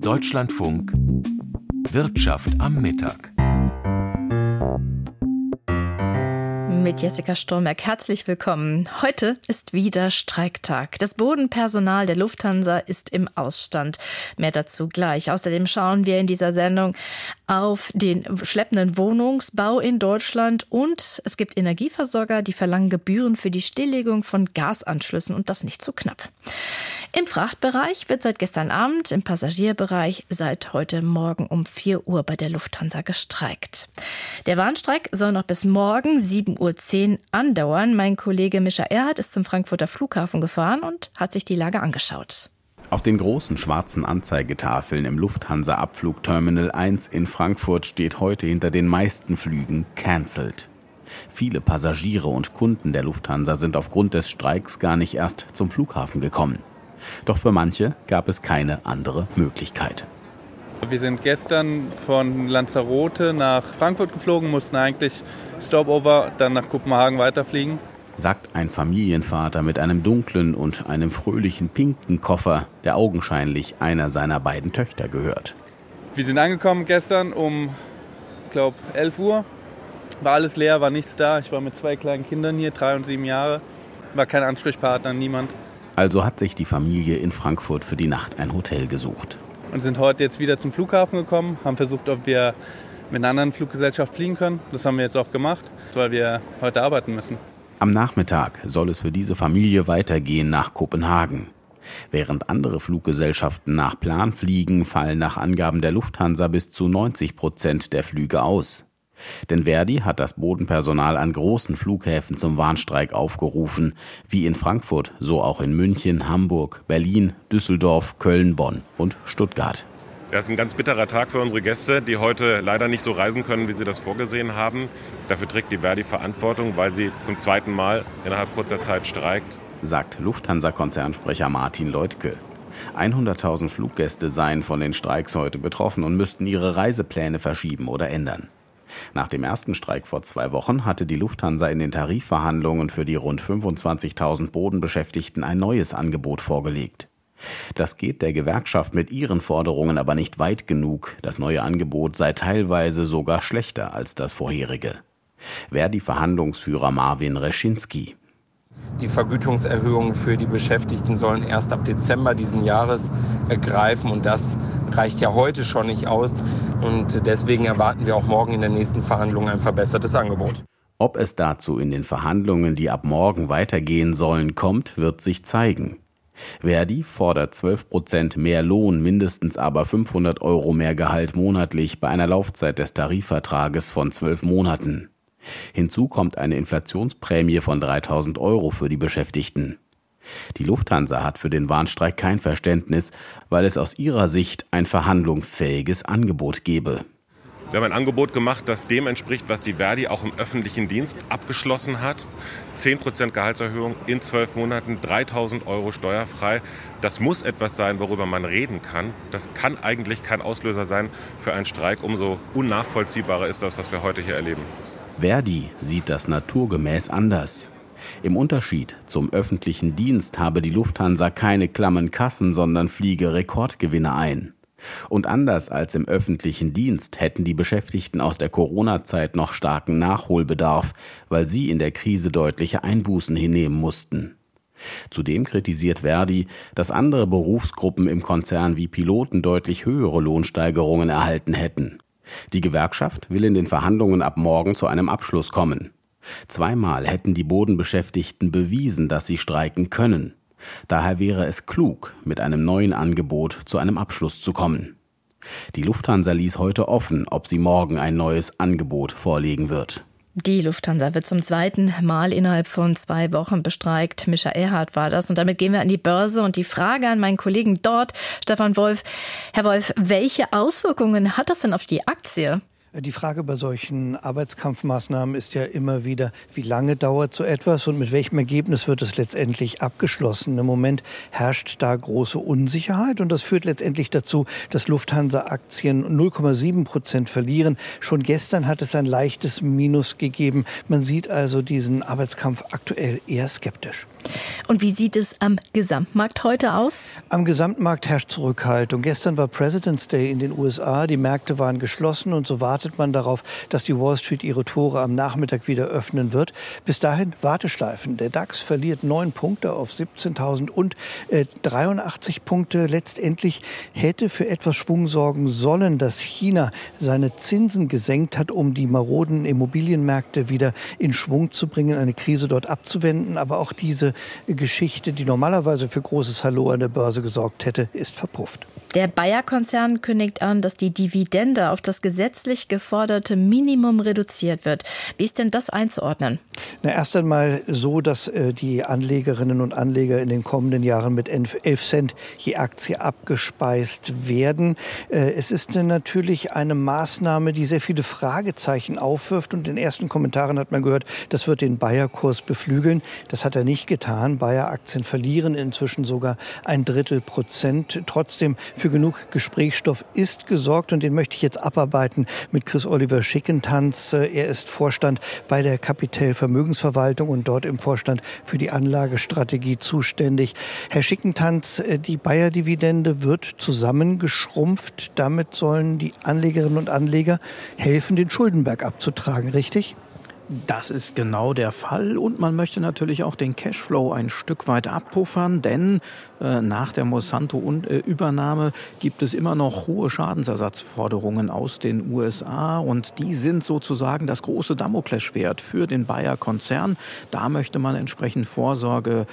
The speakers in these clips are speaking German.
Deutschlandfunk Wirtschaft am Mittag. mit Jessica Stormerk. Herzlich willkommen. Heute ist wieder Streiktag. Das Bodenpersonal der Lufthansa ist im Ausstand. Mehr dazu gleich. Außerdem schauen wir in dieser Sendung auf den schleppenden Wohnungsbau in Deutschland und es gibt Energieversorger, die verlangen Gebühren für die Stilllegung von Gasanschlüssen und das nicht zu knapp. Im Frachtbereich wird seit gestern Abend, im Passagierbereich seit heute Morgen um 4 Uhr bei der Lufthansa gestreikt. Der Warnstreik soll noch bis morgen 7.10 Uhr andauern. Mein Kollege Mischa Erhardt ist zum Frankfurter Flughafen gefahren und hat sich die Lage angeschaut. Auf den großen schwarzen Anzeigetafeln im Lufthansa Abflugterminal 1 in Frankfurt steht heute hinter den meisten Flügen cancelled. Viele Passagiere und Kunden der Lufthansa sind aufgrund des Streiks gar nicht erst zum Flughafen gekommen. Doch für manche gab es keine andere Möglichkeit. Wir sind gestern von Lanzarote nach Frankfurt geflogen, mussten eigentlich Stopover, dann nach Kopenhagen weiterfliegen. Sagt ein Familienvater mit einem dunklen und einem fröhlichen pinken Koffer, der augenscheinlich einer seiner beiden Töchter gehört. Wir sind angekommen gestern um, ich glaube, 11 Uhr. War alles leer, war nichts da. Ich war mit zwei kleinen Kindern hier, drei und sieben Jahre. War kein Ansprechpartner, niemand. Also hat sich die Familie in Frankfurt für die Nacht ein Hotel gesucht. Und sind heute jetzt wieder zum Flughafen gekommen, haben versucht, ob wir mit einer anderen Fluggesellschaft fliegen können. Das haben wir jetzt auch gemacht, weil wir heute arbeiten müssen. Am Nachmittag soll es für diese Familie weitergehen nach Kopenhagen. Während andere Fluggesellschaften nach Plan fliegen, fallen nach Angaben der Lufthansa bis zu 90 Prozent der Flüge aus. Denn Verdi hat das Bodenpersonal an großen Flughäfen zum Warnstreik aufgerufen, wie in Frankfurt, so auch in München, Hamburg, Berlin, Düsseldorf, Köln, Bonn und Stuttgart. Das ist ein ganz bitterer Tag für unsere Gäste, die heute leider nicht so reisen können, wie sie das vorgesehen haben. Dafür trägt die Verdi Verantwortung, weil sie zum zweiten Mal innerhalb kurzer Zeit streikt. Sagt Lufthansa-Konzernsprecher Martin Leutke. 100.000 Fluggäste seien von den Streiks heute betroffen und müssten ihre Reisepläne verschieben oder ändern. Nach dem ersten Streik vor zwei Wochen hatte die Lufthansa in den Tarifverhandlungen für die rund 25.000 Bodenbeschäftigten ein neues Angebot vorgelegt. Das geht der Gewerkschaft mit ihren Forderungen aber nicht weit genug. Das neue Angebot sei teilweise sogar schlechter als das vorherige. Wer die Verhandlungsführer Marvin Reschinski. Die Vergütungserhöhungen für die Beschäftigten sollen erst ab Dezember diesen Jahres greifen und das reicht ja heute schon nicht aus. Und deswegen erwarten wir auch morgen in der nächsten Verhandlung ein verbessertes Angebot. Ob es dazu in den Verhandlungen, die ab morgen weitergehen sollen, kommt, wird sich zeigen. Verdi fordert 12 Prozent mehr Lohn, mindestens aber 500 Euro mehr Gehalt monatlich bei einer Laufzeit des Tarifvertrages von zwölf Monaten. Hinzu kommt eine Inflationsprämie von 3000 Euro für die Beschäftigten. Die Lufthansa hat für den Warnstreik kein Verständnis, weil es aus ihrer Sicht ein verhandlungsfähiges Angebot gebe. Wir haben ein Angebot gemacht, das dem entspricht, was die Verdi auch im öffentlichen Dienst abgeschlossen hat. 10% Gehaltserhöhung in zwölf Monaten, 3000 Euro steuerfrei. Das muss etwas sein, worüber man reden kann. Das kann eigentlich kein Auslöser sein für einen Streik. Umso unnachvollziehbarer ist das, was wir heute hier erleben. Verdi sieht das naturgemäß anders. Im Unterschied zum öffentlichen Dienst habe die Lufthansa keine klammen Kassen, sondern fliege Rekordgewinne ein. Und anders als im öffentlichen Dienst hätten die Beschäftigten aus der Corona-Zeit noch starken Nachholbedarf, weil sie in der Krise deutliche Einbußen hinnehmen mussten. Zudem kritisiert Verdi, dass andere Berufsgruppen im Konzern wie Piloten deutlich höhere Lohnsteigerungen erhalten hätten. Die Gewerkschaft will in den Verhandlungen ab morgen zu einem Abschluss kommen. Zweimal hätten die Bodenbeschäftigten bewiesen, dass sie streiken können. Daher wäre es klug, mit einem neuen Angebot zu einem Abschluss zu kommen. Die Lufthansa ließ heute offen, ob sie morgen ein neues Angebot vorlegen wird. Die Lufthansa wird zum zweiten Mal innerhalb von zwei Wochen bestreikt. Mischa Erhardt war das. Und damit gehen wir an die Börse. Und die Frage an meinen Kollegen dort, Stefan Wolf. Herr Wolf, welche Auswirkungen hat das denn auf die Aktie? Die Frage bei solchen Arbeitskampfmaßnahmen ist ja immer wieder, wie lange dauert so etwas und mit welchem Ergebnis wird es letztendlich abgeschlossen. Im Moment herrscht da große Unsicherheit und das führt letztendlich dazu, dass Lufthansa-Aktien 0,7 Prozent verlieren. Schon gestern hat es ein leichtes Minus gegeben. Man sieht also diesen Arbeitskampf aktuell eher skeptisch. Und wie sieht es am Gesamtmarkt heute aus? Am Gesamtmarkt herrscht Zurückhaltung. Gestern war President's Day in den USA. Die Märkte waren geschlossen und so wartet man darauf, dass die Wall Street ihre Tore am Nachmittag wieder öffnen wird. Bis dahin Warteschleifen. Der DAX verliert neun Punkte auf 17.000 und äh, 83 Punkte. Letztendlich hätte für etwas Schwung sorgen sollen, dass China seine Zinsen gesenkt hat, um die maroden Immobilienmärkte wieder in Schwung zu bringen, eine Krise dort abzuwenden. Aber auch diese Geschichte, die normalerweise für großes Hallo an der Börse gesorgt hätte, ist verpufft. Der Bayer-Konzern kündigt an, dass die Dividende auf das gesetzlich geforderte Minimum reduziert wird. Wie ist denn das einzuordnen? Na, erst einmal so, dass äh, die Anlegerinnen und Anleger in den kommenden Jahren mit 11 Cent je Aktie abgespeist werden. Äh, es ist natürlich eine Maßnahme, die sehr viele Fragezeichen aufwirft. Und in den ersten Kommentaren hat man gehört, das wird den Bayer-Kurs beflügeln. Das hat er nicht getan. Bayer-Aktien verlieren inzwischen sogar ein Drittel Prozent. Trotzdem für genug Gesprächsstoff ist gesorgt und den möchte ich jetzt abarbeiten mit Chris Oliver Schickentanz. Er ist Vorstand bei der Kapitel Vermögensverwaltung und dort im Vorstand für die Anlagestrategie zuständig. Herr Schickentanz, die Bayer-Dividende wird zusammengeschrumpft. Damit sollen die Anlegerinnen und Anleger helfen, den Schuldenberg abzutragen, richtig? Das ist genau der Fall. Und man möchte natürlich auch den Cashflow ein Stück weit abpuffern, denn äh, nach der Monsanto-Übernahme gibt es immer noch hohe Schadensersatzforderungen aus den USA und die sind sozusagen das große Damoklesschwert für den Bayer-Konzern. Da möchte man entsprechend Vorsorge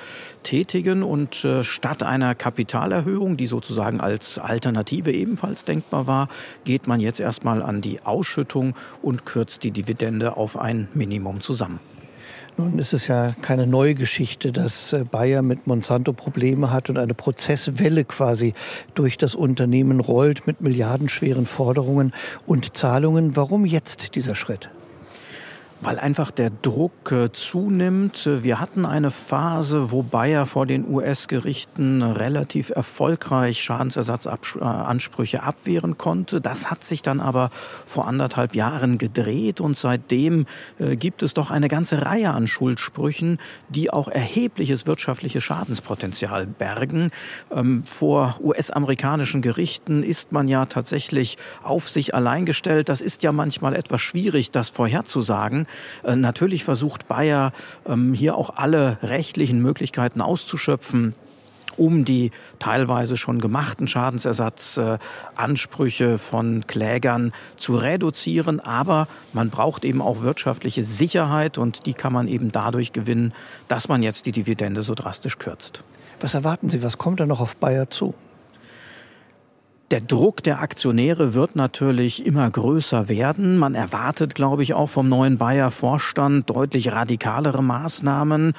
tätigen. Und äh, statt einer Kapitalerhöhung, die sozusagen als Alternative ebenfalls denkbar war, geht man jetzt erstmal an die Ausschüttung und kürzt die Dividende auf ein Minimum zusammen. Nun ist es ja keine neue Geschichte, dass äh, Bayer mit Monsanto Probleme hat und eine Prozesswelle quasi durch das Unternehmen rollt mit milliardenschweren Forderungen und Zahlungen. Warum jetzt dieser Schritt? Weil einfach der Druck äh, zunimmt. Wir hatten eine Phase, wo Bayer vor den US-Gerichten relativ erfolgreich Schadensersatzansprüche abwehren konnte. Das hat sich dann aber vor anderthalb Jahren gedreht und seitdem äh, gibt es doch eine ganze Reihe an Schuldsprüchen, die auch erhebliches wirtschaftliches Schadenspotenzial bergen. Ähm, vor US-amerikanischen Gerichten ist man ja tatsächlich auf sich allein gestellt. Das ist ja manchmal etwas schwierig, das vorherzusagen. Äh, natürlich versucht Bayer ähm, hier auch alle rechtlichen Möglichkeiten auszuschöpfen um die teilweise schon gemachten Schadensersatzansprüche von Klägern zu reduzieren. Aber man braucht eben auch wirtschaftliche Sicherheit und die kann man eben dadurch gewinnen, dass man jetzt die Dividende so drastisch kürzt. Was erwarten Sie? Was kommt da noch auf Bayer zu? Der Druck der Aktionäre wird natürlich immer größer werden. Man erwartet, glaube ich, auch vom neuen Bayer Vorstand deutlich radikalere Maßnahmen.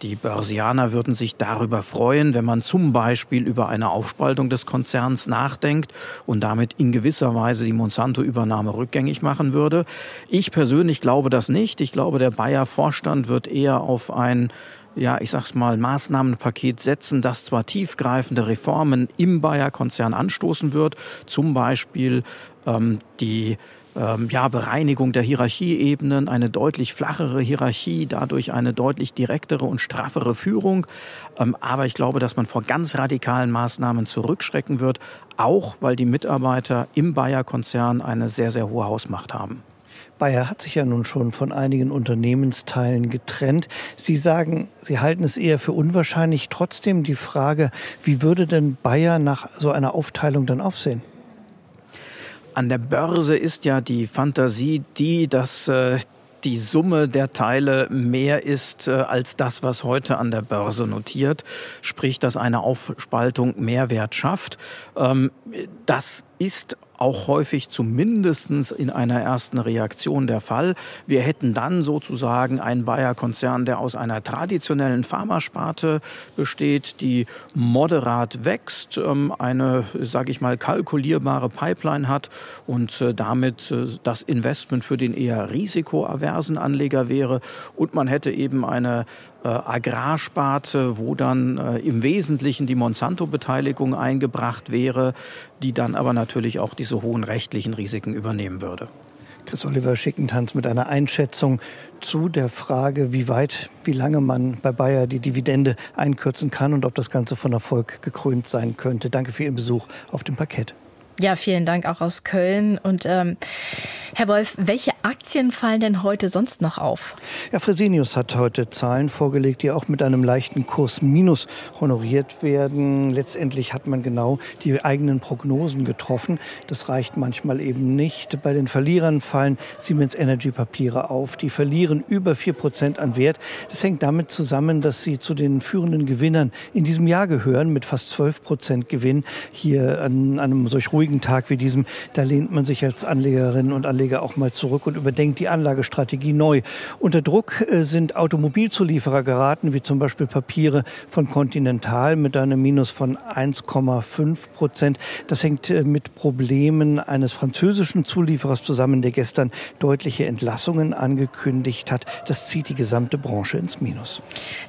Die Börsianer würden sich darüber freuen, wenn man zum Beispiel über eine Aufspaltung des Konzerns nachdenkt und damit in gewisser Weise die Monsanto-Übernahme rückgängig machen würde. Ich persönlich glaube das nicht. Ich glaube, der Bayer Vorstand wird eher auf ein ja, ich sag's mal, Maßnahmenpaket setzen, das zwar tiefgreifende Reformen im Bayer-Konzern anstoßen wird, zum Beispiel ähm, die ähm, ja, Bereinigung der Hierarchieebenen, eine deutlich flachere Hierarchie, dadurch eine deutlich direktere und straffere Führung. Ähm, aber ich glaube, dass man vor ganz radikalen Maßnahmen zurückschrecken wird, auch weil die Mitarbeiter im Bayer-Konzern eine sehr, sehr hohe Hausmacht haben. Bayer hat sich ja nun schon von einigen Unternehmensteilen getrennt. Sie sagen, Sie halten es eher für unwahrscheinlich. Trotzdem die Frage, wie würde denn Bayer nach so einer Aufteilung dann aufsehen? An der Börse ist ja die Fantasie die, dass äh, die Summe der Teile mehr ist äh, als das, was heute an der Börse notiert, sprich, dass eine Aufspaltung Mehrwert schafft. Ähm, das ist auch häufig zumindest in einer ersten Reaktion der Fall. Wir hätten dann sozusagen einen Bayer-Konzern, der aus einer traditionellen Pharmasparte besteht, die moderat wächst, ähm, eine, sage ich mal, kalkulierbare Pipeline hat und äh, damit äh, das Investment für den eher risikoaversen Anleger wäre. Und man hätte eben eine äh, Agrarsparte, wo dann äh, im Wesentlichen die Monsanto-Beteiligung eingebracht wäre, die dann aber natürlich auch diese hohen rechtlichen Risiken übernehmen würde. Chris Oliver Schickentanz mit einer Einschätzung zu der Frage, wie weit, wie lange man bei Bayer die Dividende einkürzen kann und ob das Ganze von Erfolg gekrönt sein könnte. Danke für Ihren Besuch auf dem Parkett. Ja, vielen Dank auch aus Köln. Und ähm, Herr Wolf, welche Aktien fallen denn heute sonst noch auf? Ja, Fresenius hat heute Zahlen vorgelegt, die auch mit einem leichten Kurs minus honoriert werden. Letztendlich hat man genau die eigenen Prognosen getroffen. Das reicht manchmal eben nicht. Bei den Verlierern fallen Siemens Energy Papiere auf. Die verlieren über vier Prozent an Wert. Das hängt damit zusammen, dass sie zu den führenden Gewinnern in diesem Jahr gehören mit fast zwölf Prozent Gewinn hier an einem solch ruhigen ruhigen Tag wie diesem, da lehnt man sich als Anlegerinnen und Anleger auch mal zurück und überdenkt die Anlagestrategie neu. Unter Druck äh, sind Automobilzulieferer geraten, wie zum Beispiel Papiere von Continental mit einem Minus von 1,5 Prozent. Das hängt äh, mit Problemen eines französischen Zulieferers zusammen, der gestern deutliche Entlassungen angekündigt hat. Das zieht die gesamte Branche ins Minus.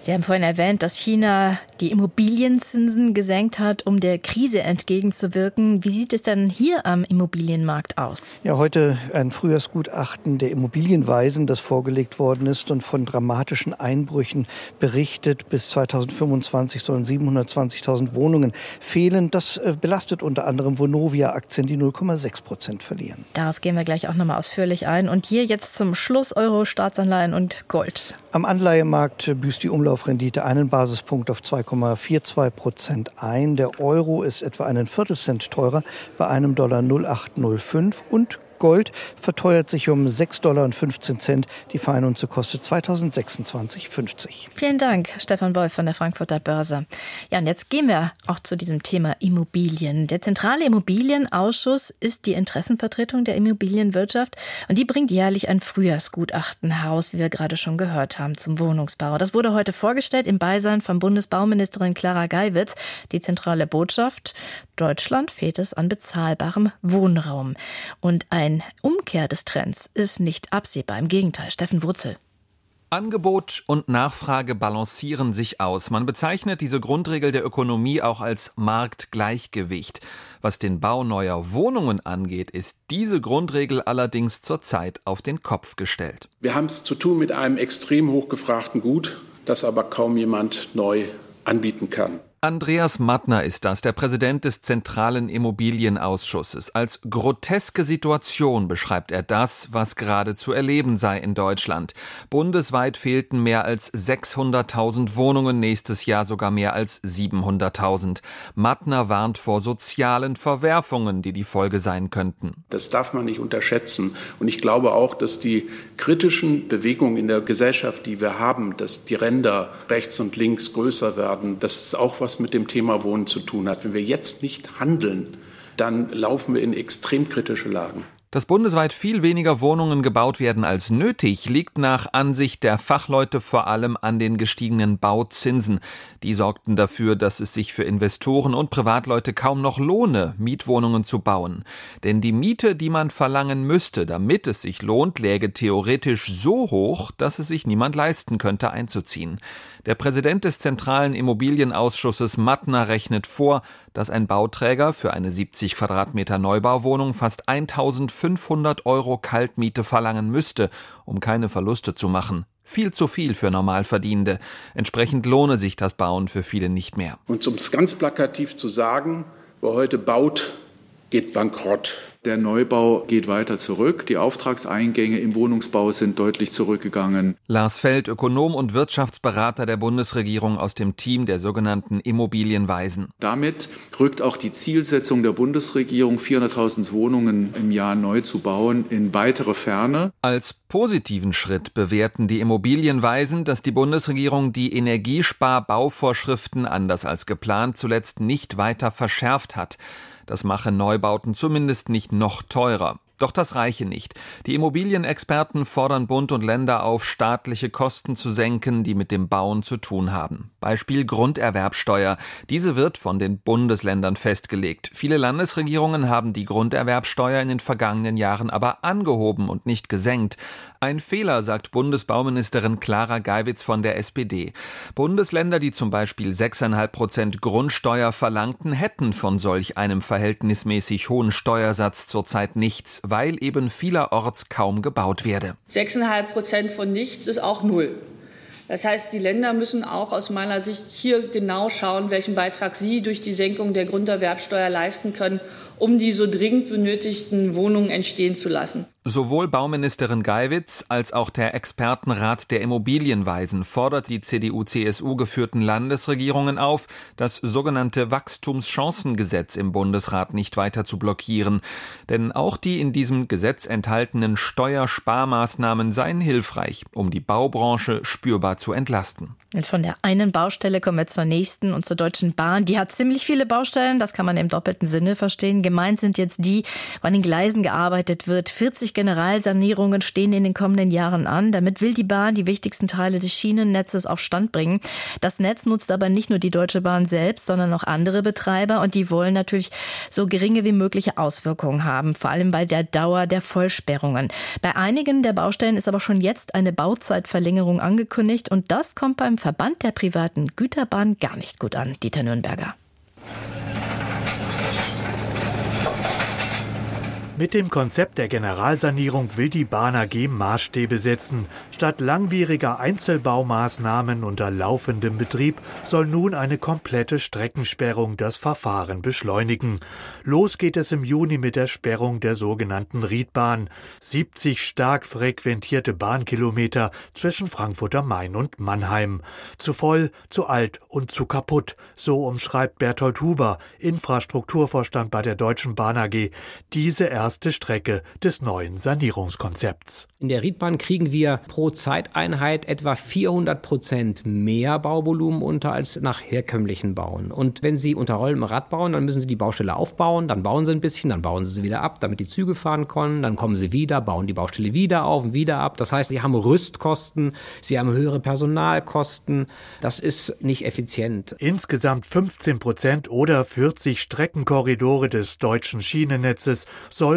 Sie haben vorhin erwähnt, dass China die Immobilienzinsen gesenkt hat, um der Krise entgegenzuwirken. Wie sieht es denn hier am Immobilienmarkt aus? Ja, heute ein Frühjahrsgutachten der Immobilienweisen, das vorgelegt worden ist und von dramatischen Einbrüchen berichtet. Bis 2025 sollen 720.000 Wohnungen fehlen. Das äh, belastet unter anderem Vonovia-Aktien, die 0,6 Prozent verlieren. Darauf gehen wir gleich auch nochmal ausführlich ein. Und hier jetzt zum Schluss Euro, Staatsanleihen und Gold. Am Anleihemarkt büßt die Umlaufrendite einen Basispunkt auf 2,42 Prozent ein. Der Euro ist etwa einen Viertelcent teurer bei einem Dollar 0805 und Gold verteuert sich um 6,15 Dollar. Die Feinunze kostet 2026,50. Vielen Dank, Stefan Wolf von der Frankfurter Börse. Ja, und jetzt gehen wir auch zu diesem Thema Immobilien. Der Zentrale Immobilienausschuss ist die Interessenvertretung der Immobilienwirtschaft und die bringt jährlich ein Frühjahrsgutachten heraus, wie wir gerade schon gehört haben, zum Wohnungsbau. Das wurde heute vorgestellt im Beisein von Bundesbauministerin Clara Geiwitz. Die zentrale Botschaft, Deutschland fehlt es an bezahlbarem Wohnraum. Und ein Umkehr des Trends ist nicht absehbar. Im Gegenteil, Steffen Wurzel. Angebot und Nachfrage balancieren sich aus. Man bezeichnet diese Grundregel der Ökonomie auch als Marktgleichgewicht. Was den Bau neuer Wohnungen angeht, ist diese Grundregel allerdings zurzeit auf den Kopf gestellt. Wir haben es zu tun mit einem extrem hochgefragten Gut, das aber kaum jemand neu anbieten kann. Andreas Mattner ist das, der Präsident des Zentralen Immobilienausschusses. Als groteske Situation beschreibt er das, was gerade zu erleben sei in Deutschland. Bundesweit fehlten mehr als 600.000 Wohnungen, nächstes Jahr sogar mehr als 700.000. Mattner warnt vor sozialen Verwerfungen, die die Folge sein könnten. Das darf man nicht unterschätzen. Und ich glaube auch, dass die kritischen Bewegungen in der Gesellschaft, die wir haben, dass die Ränder rechts und links größer werden, das ist auch was, was mit dem Thema Wohnen zu tun hat. Wenn wir jetzt nicht handeln, dann laufen wir in extrem kritische Lagen. Dass bundesweit viel weniger Wohnungen gebaut werden als nötig, liegt nach Ansicht der Fachleute vor allem an den gestiegenen Bauzinsen. Die sorgten dafür, dass es sich für Investoren und Privatleute kaum noch lohne, Mietwohnungen zu bauen. Denn die Miete, die man verlangen müsste, damit es sich lohnt, läge theoretisch so hoch, dass es sich niemand leisten könnte, einzuziehen. Der Präsident des Zentralen Immobilienausschusses Mattner rechnet vor, dass ein Bauträger für eine 70 Quadratmeter Neubauwohnung fast 1500 Euro Kaltmiete verlangen müsste, um keine Verluste zu machen. Viel zu viel für Normalverdienende. Entsprechend lohne sich das Bauen für viele nicht mehr. Und um es ganz plakativ zu sagen, wer heute baut, geht bankrott. Der Neubau geht weiter zurück. Die Auftragseingänge im Wohnungsbau sind deutlich zurückgegangen. Lars Feld, Ökonom und Wirtschaftsberater der Bundesregierung aus dem Team der sogenannten Immobilienweisen. Damit rückt auch die Zielsetzung der Bundesregierung, 400.000 Wohnungen im Jahr neu zu bauen, in weitere Ferne. Als positiven Schritt bewerten die Immobilienweisen, dass die Bundesregierung die Energiesparbauvorschriften anders als geplant zuletzt nicht weiter verschärft hat. Das mache Neubauten zumindest nicht noch teurer. Doch das reiche nicht. Die Immobilienexperten fordern Bund und Länder auf, staatliche Kosten zu senken, die mit dem Bauen zu tun haben. Beispiel Grunderwerbsteuer. Diese wird von den Bundesländern festgelegt. Viele Landesregierungen haben die Grunderwerbsteuer in den vergangenen Jahren aber angehoben und nicht gesenkt. Ein Fehler, sagt Bundesbauministerin Clara Geiwitz von der SPD. Bundesländer, die zum Beispiel 6,5 Prozent Grundsteuer verlangten, hätten von solch einem verhältnismäßig hohen Steuersatz zurzeit nichts weil eben vielerorts kaum gebaut werde. 6,5 Prozent von nichts ist auch null. Das heißt, die Länder müssen auch aus meiner Sicht hier genau schauen, welchen Beitrag sie durch die Senkung der Grunderwerbsteuer leisten können, um die so dringend benötigten Wohnungen entstehen zu lassen. Sowohl Bauministerin Geiwitz als auch der Expertenrat der Immobilienweisen fordert die CDU-CSU geführten Landesregierungen auf, das sogenannte Wachstumschancengesetz im Bundesrat nicht weiter zu blockieren. Denn auch die in diesem Gesetz enthaltenen Steuersparmaßnahmen seien hilfreich, um die Baubranche spürbar zu entlasten. Und von der einen Baustelle kommen wir zur nächsten und zur Deutschen Bahn. Die hat ziemlich viele Baustellen, das kann man im doppelten Sinne verstehen. Gemeint sind jetzt die, wo an den Gleisen gearbeitet wird. 40 Generalsanierungen stehen in den kommenden Jahren an. Damit will die Bahn die wichtigsten Teile des Schienennetzes auf Stand bringen. Das Netz nutzt aber nicht nur die Deutsche Bahn selbst, sondern auch andere Betreiber und die wollen natürlich so geringe wie mögliche Auswirkungen haben, vor allem bei der Dauer der Vollsperrungen. Bei einigen der Baustellen ist aber schon jetzt eine Bauzeitverlängerung angekündigt und das kommt beim Verband der privaten Güterbahn gar nicht gut an, Dieter Nürnberger. Mit dem Konzept der Generalsanierung will die Bahn AG Maßstäbe setzen. Statt langwieriger Einzelbaumaßnahmen unter laufendem Betrieb soll nun eine komplette Streckensperrung das Verfahren beschleunigen. Los geht es im Juni mit der Sperrung der sogenannten Riedbahn. 70 stark frequentierte Bahnkilometer zwischen Frankfurt am Main und Mannheim. Zu voll, zu alt und zu kaputt. So umschreibt Berthold Huber, Infrastrukturvorstand bei der Deutschen Bahn AG, diese Strecke des neuen Sanierungskonzepts. In der Riedbahn kriegen wir pro Zeiteinheit etwa 400 Prozent mehr Bauvolumen unter als nach herkömmlichen Bauen. Und wenn Sie unter rollendem Rad bauen, dann müssen Sie die Baustelle aufbauen, dann bauen Sie ein bisschen, dann bauen Sie sie wieder ab, damit die Züge fahren können, dann kommen Sie wieder, bauen die Baustelle wieder auf und wieder ab. Das heißt, Sie haben Rüstkosten, Sie haben höhere Personalkosten. Das ist nicht effizient. Insgesamt 15 Prozent oder 40 Streckenkorridore des deutschen Schienennetzes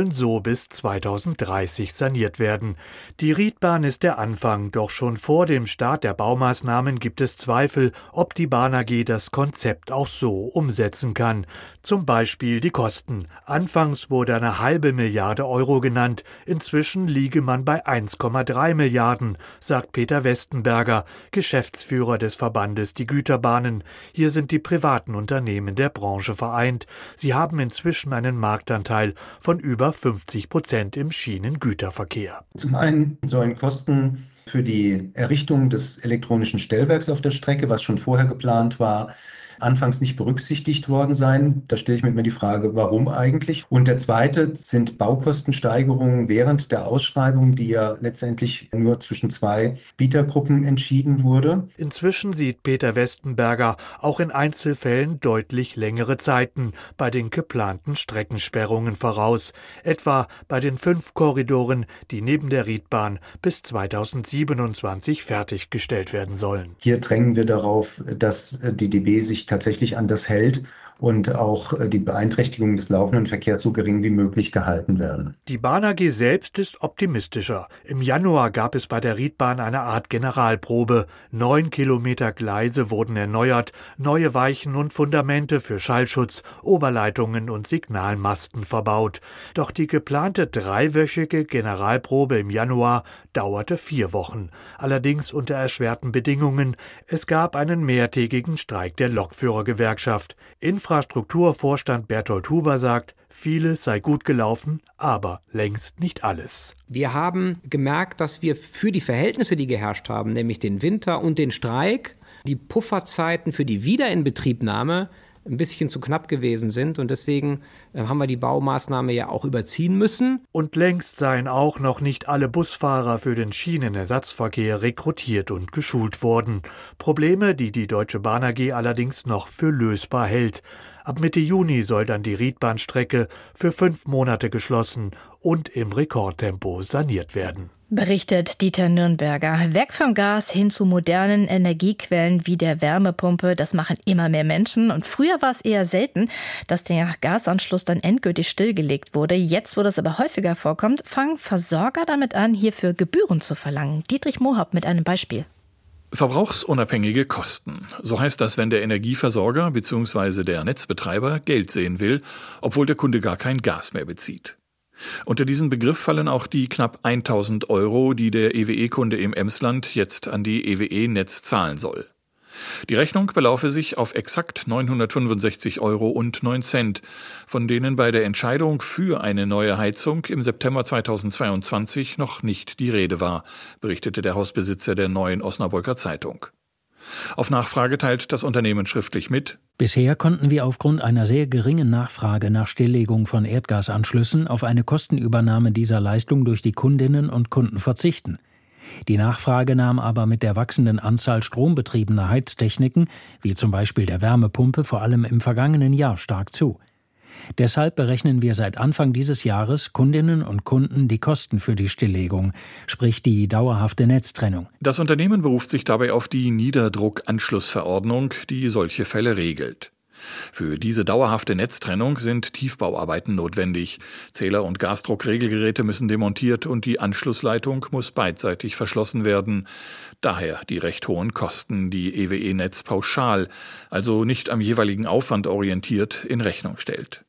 sollen so bis 2030 saniert werden. Die Riedbahn ist der Anfang, doch schon vor dem Start der Baumaßnahmen gibt es Zweifel, ob die Bahn AG das Konzept auch so umsetzen kann. Zum Beispiel die Kosten. Anfangs wurde eine halbe Milliarde Euro genannt, inzwischen liege man bei 1,3 Milliarden, sagt Peter Westenberger, Geschäftsführer des Verbandes Die Güterbahnen. Hier sind die privaten Unternehmen der Branche vereint. Sie haben inzwischen einen Marktanteil von über 50 Prozent im Schienengüterverkehr. Zum einen sollen Kosten für die Errichtung des elektronischen Stellwerks auf der Strecke, was schon vorher geplant war, anfangs nicht berücksichtigt worden sein. Da stelle ich mir die Frage, warum eigentlich? Und der zweite sind Baukostensteigerungen während der Ausschreibung, die ja letztendlich nur zwischen zwei Bietergruppen entschieden wurde. Inzwischen sieht Peter Westenberger auch in Einzelfällen deutlich längere Zeiten bei den geplanten Streckensperrungen voraus, etwa bei den fünf Korridoren, die neben der Riedbahn bis 2027 fertiggestellt werden sollen. Hier drängen wir darauf, dass die DB sich tatsächlich an das hält und auch äh, die Beeinträchtigung des laufenden Verkehrs so gering wie möglich gehalten werden. Die Bahn AG selbst ist optimistischer. Im Januar gab es bei der Riedbahn eine Art Generalprobe. Neun Kilometer Gleise wurden erneuert, neue Weichen und Fundamente für Schallschutz, Oberleitungen und Signalmasten verbaut. Doch die geplante dreiwöchige Generalprobe im Januar dauerte vier Wochen, allerdings unter erschwerten Bedingungen. Es gab einen mehrtägigen Streik der Lokführergewerkschaft. Infrastrukturvorstand Bertolt Huber sagt, vieles sei gut gelaufen, aber längst nicht alles. Wir haben gemerkt, dass wir für die Verhältnisse, die geherrscht haben, nämlich den Winter und den Streik, die Pufferzeiten für die Wiederinbetriebnahme ein bisschen zu knapp gewesen sind. Und deswegen äh, haben wir die Baumaßnahme ja auch überziehen müssen. Und längst seien auch noch nicht alle Busfahrer für den Schienenersatzverkehr rekrutiert und geschult worden. Probleme, die die Deutsche Bahn AG allerdings noch für lösbar hält. Ab Mitte Juni soll dann die Riedbahnstrecke für fünf Monate geschlossen und im Rekordtempo saniert werden. Berichtet Dieter Nürnberger. Weg vom Gas hin zu modernen Energiequellen wie der Wärmepumpe. Das machen immer mehr Menschen. Und früher war es eher selten, dass der Gasanschluss dann endgültig stillgelegt wurde. Jetzt, wo das aber häufiger vorkommt, fangen Versorger damit an, hierfür Gebühren zu verlangen. Dietrich Mohab mit einem Beispiel. Verbrauchsunabhängige Kosten. So heißt das, wenn der Energieversorger bzw. der Netzbetreiber Geld sehen will, obwohl der Kunde gar kein Gas mehr bezieht. Unter diesen Begriff fallen auch die knapp 1000 Euro, die der EWE-Kunde im Emsland jetzt an die EWE-Netz zahlen soll. Die Rechnung belaufe sich auf exakt 965 Euro und 9 Cent, von denen bei der Entscheidung für eine neue Heizung im September 2022 noch nicht die Rede war, berichtete der Hausbesitzer der neuen Osnabrücker Zeitung. Auf Nachfrage teilt das Unternehmen schriftlich mit. Bisher konnten wir aufgrund einer sehr geringen Nachfrage nach Stilllegung von Erdgasanschlüssen auf eine Kostenübernahme dieser Leistung durch die Kundinnen und Kunden verzichten. Die Nachfrage nahm aber mit der wachsenden Anzahl strombetriebener Heiztechniken, wie zum Beispiel der Wärmepumpe, vor allem im vergangenen Jahr stark zu. Deshalb berechnen wir seit Anfang dieses Jahres Kundinnen und Kunden die Kosten für die Stilllegung, sprich die dauerhafte Netztrennung. Das Unternehmen beruft sich dabei auf die Niederdruckanschlussverordnung, die solche Fälle regelt. Für diese dauerhafte Netztrennung sind Tiefbauarbeiten notwendig. Zähler- und Gasdruckregelgeräte müssen demontiert und die Anschlussleitung muss beidseitig verschlossen werden. Daher die recht hohen Kosten, die EWE-Netz pauschal, also nicht am jeweiligen Aufwand orientiert, in Rechnung stellt.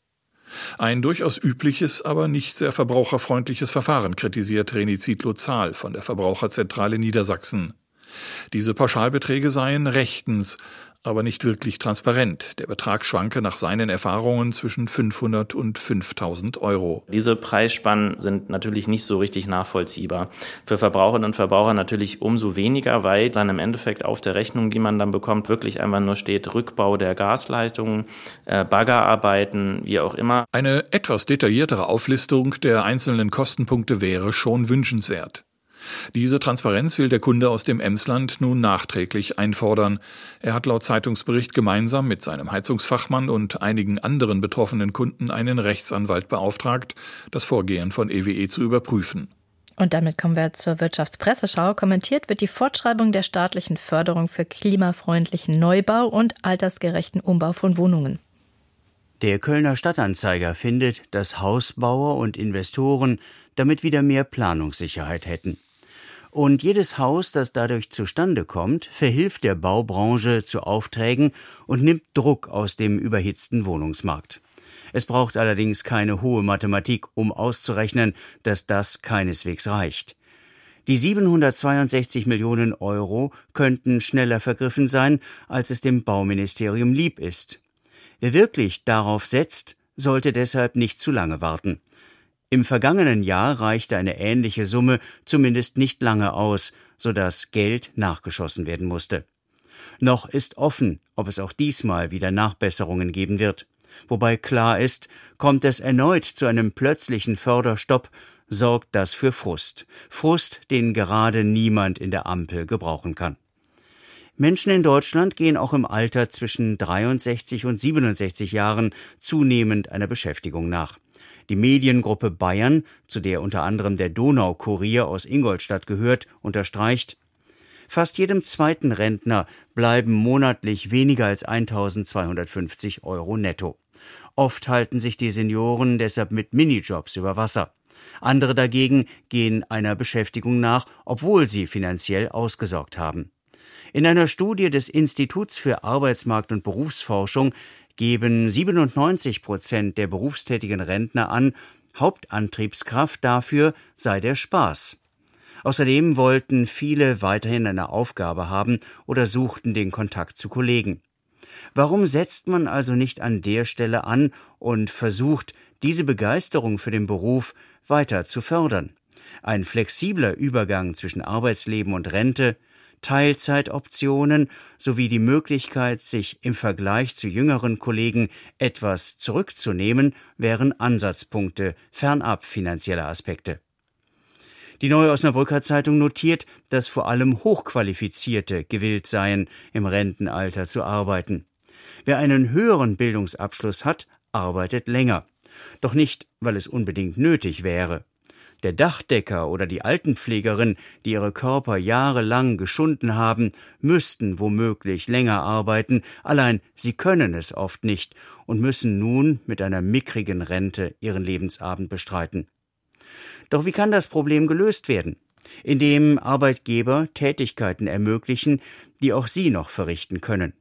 Ein durchaus übliches, aber nicht sehr verbraucherfreundliches Verfahren kritisiert Reni Zietlow-Zahl von der Verbraucherzentrale Niedersachsen. Diese Pauschalbeträge seien rechtens, aber nicht wirklich transparent. Der Betrag schwanke nach seinen Erfahrungen zwischen 500 und 5000 Euro. Diese Preisspannen sind natürlich nicht so richtig nachvollziehbar. Für Verbraucherinnen und Verbraucher natürlich umso weniger, weil dann im Endeffekt auf der Rechnung, die man dann bekommt, wirklich einfach nur steht Rückbau der Gasleistungen, äh, Baggerarbeiten, wie auch immer. Eine etwas detailliertere Auflistung der einzelnen Kostenpunkte wäre schon wünschenswert. Diese Transparenz will der Kunde aus dem Emsland nun nachträglich einfordern. Er hat laut Zeitungsbericht gemeinsam mit seinem Heizungsfachmann und einigen anderen betroffenen Kunden einen Rechtsanwalt beauftragt, das Vorgehen von EWE e zu überprüfen. Und damit kommen wir zur Wirtschaftspresseschau. Kommentiert wird die Fortschreibung der staatlichen Förderung für klimafreundlichen Neubau und altersgerechten Umbau von Wohnungen. Der Kölner Stadtanzeiger findet, dass Hausbauer und Investoren damit wieder mehr Planungssicherheit hätten. Und jedes Haus, das dadurch zustande kommt, verhilft der Baubranche zu Aufträgen und nimmt Druck aus dem überhitzten Wohnungsmarkt. Es braucht allerdings keine hohe Mathematik, um auszurechnen, dass das keineswegs reicht. Die 762 Millionen Euro könnten schneller vergriffen sein, als es dem Bauministerium lieb ist. Wer wirklich darauf setzt, sollte deshalb nicht zu lange warten. Im vergangenen Jahr reichte eine ähnliche Summe zumindest nicht lange aus, so dass Geld nachgeschossen werden musste. Noch ist offen, ob es auch diesmal wieder Nachbesserungen geben wird. Wobei klar ist, kommt es erneut zu einem plötzlichen Förderstopp, sorgt das für Frust. Frust, den gerade niemand in der Ampel gebrauchen kann. Menschen in Deutschland gehen auch im Alter zwischen 63 und 67 Jahren zunehmend einer Beschäftigung nach. Die Mediengruppe Bayern, zu der unter anderem der Donaukurier aus Ingolstadt gehört, unterstreicht, Fast jedem zweiten Rentner bleiben monatlich weniger als 1250 Euro netto. Oft halten sich die Senioren deshalb mit Minijobs über Wasser. Andere dagegen gehen einer Beschäftigung nach, obwohl sie finanziell ausgesorgt haben. In einer Studie des Instituts für Arbeitsmarkt und Berufsforschung geben 97 Prozent der berufstätigen Rentner an, Hauptantriebskraft dafür sei der Spaß. Außerdem wollten viele weiterhin eine Aufgabe haben oder suchten den Kontakt zu Kollegen. Warum setzt man also nicht an der Stelle an und versucht, diese Begeisterung für den Beruf weiter zu fördern? Ein flexibler Übergang zwischen Arbeitsleben und Rente, Teilzeitoptionen sowie die Möglichkeit, sich im Vergleich zu jüngeren Kollegen etwas zurückzunehmen, wären Ansatzpunkte fernab finanzieller Aspekte. Die Neue Osnabrücker Zeitung notiert, dass vor allem Hochqualifizierte gewillt seien, im Rentenalter zu arbeiten. Wer einen höheren Bildungsabschluss hat, arbeitet länger. Doch nicht, weil es unbedingt nötig wäre. Der Dachdecker oder die Altenpflegerin, die ihre Körper jahrelang geschunden haben, müssten womöglich länger arbeiten, allein sie können es oft nicht und müssen nun mit einer mickrigen Rente ihren Lebensabend bestreiten. Doch wie kann das Problem gelöst werden? Indem Arbeitgeber Tätigkeiten ermöglichen, die auch sie noch verrichten können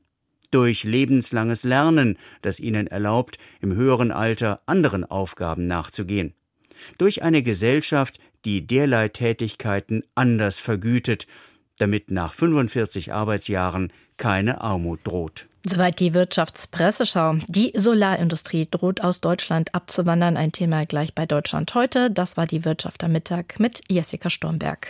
durch lebenslanges Lernen, das ihnen erlaubt, im höheren Alter anderen Aufgaben nachzugehen durch eine Gesellschaft, die derlei Tätigkeiten anders vergütet, damit nach 45 Arbeitsjahren keine Armut droht. Soweit die Wirtschaftspresseschau. Die Solarindustrie droht aus Deutschland abzuwandern. Ein Thema gleich bei Deutschland heute. Das war die Wirtschaft am Mittag mit Jessica Stormberg.